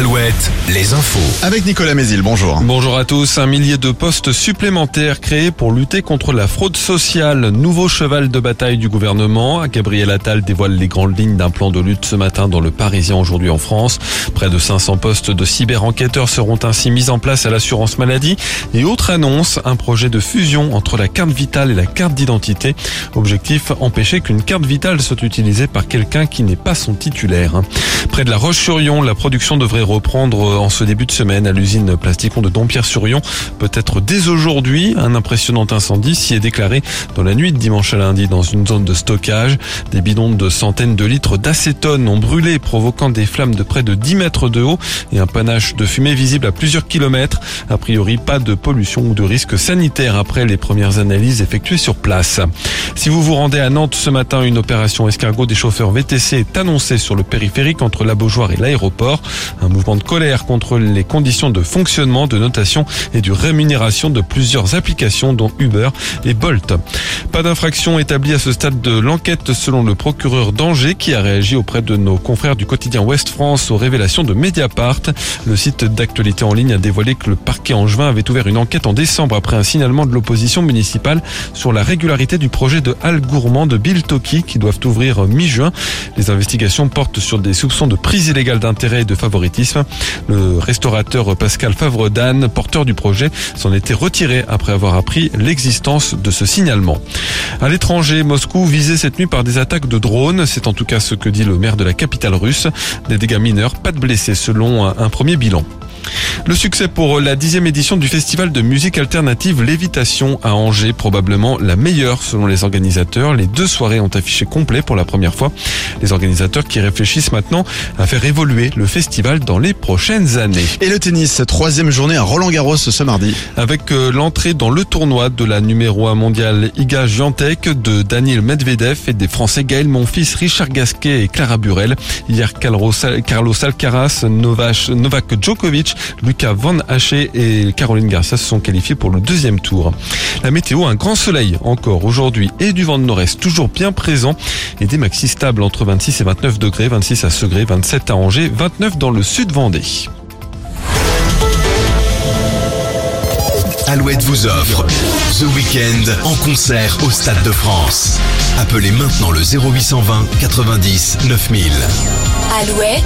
Alouette, les infos. Avec Nicolas Mézil, bonjour. Bonjour à tous. Un millier de postes supplémentaires créés pour lutter contre la fraude sociale. Nouveau cheval de bataille du gouvernement. Gabriel Attal dévoile les grandes lignes d'un plan de lutte ce matin dans le Parisien aujourd'hui en France. Près de 500 postes de cyber-enquêteurs seront ainsi mis en place à l'assurance maladie. Et autre annonce, un projet de fusion entre la carte vitale et la carte d'identité. Objectif, empêcher qu'une carte vitale soit utilisée par quelqu'un qui n'est pas son titulaire. Près de la Roche-sur-Yon, la production devrait reprendre en ce début de semaine à l'usine Plasticon de Dompierre-sur-Yon. Peut-être dès aujourd'hui, un impressionnant incendie s'y est déclaré dans la nuit de dimanche à lundi dans une zone de stockage. Des bidons de centaines de litres d'acétone ont brûlé, provoquant des flammes de près de 10 mètres de haut et un panache de fumée visible à plusieurs kilomètres. A priori, pas de pollution ou de risque sanitaire après les premières analyses effectuées sur place. Si vous vous rendez à Nantes ce matin, une opération escargot des chauffeurs VTC est annoncée sur le périphérique entre la Beaujoire et l'aéroport. Un de colère contre les conditions de fonctionnement, de notation et de rémunération de plusieurs applications dont Uber et Bolt. Pas d'infraction établie à ce stade de l'enquête selon le procureur d'Angers qui a réagi auprès de nos confrères du quotidien Ouest France aux révélations de Mediapart. Le site d'actualité en ligne a dévoilé que le parquet angevin avait ouvert une enquête en décembre après un signalement de l'opposition municipale sur la régularité du projet de halle gourmand de Bill Toki qui doivent ouvrir mi-juin. Les investigations portent sur des soupçons de prise illégale d'intérêt et de favoritisme. Le restaurateur Pascal Favre-Dan, porteur du projet, s'en était retiré après avoir appris l'existence de ce signalement. À l'étranger, Moscou visé cette nuit par des attaques de drones. C'est en tout cas ce que dit le maire de la capitale russe. Des dégâts mineurs, pas de blessés selon un premier bilan. Le succès pour la dixième édition du festival de musique alternative Lévitation à Angers, probablement la meilleure selon les organisateurs. Les deux soirées ont affiché complet pour la première fois. Les organisateurs qui réfléchissent maintenant à faire évoluer le festival dans les prochaines années. Et le tennis, troisième journée à Roland Garros ce mardi. Avec euh, l'entrée dans le tournoi de la numéro 1 mondiale Iga Giantec, de Daniel Medvedev et des Français Gaël Monfils, Richard Gasquet et Clara Burel. Hier, Carlos Alcaraz, Novak Djokovic, Lucas Van Haché et Caroline Garcia se sont qualifiés pour le deuxième tour. La météo, un grand soleil encore aujourd'hui et du vent de nord-est toujours bien présent et des maxis stables entre 26 et 29 degrés, 26 à Segré, 27 à Angers, 29 dans le sud Vendée. Alouette vous offre The Weekend en concert au Stade de France. Appelez maintenant le 0820 90 9000. Alouette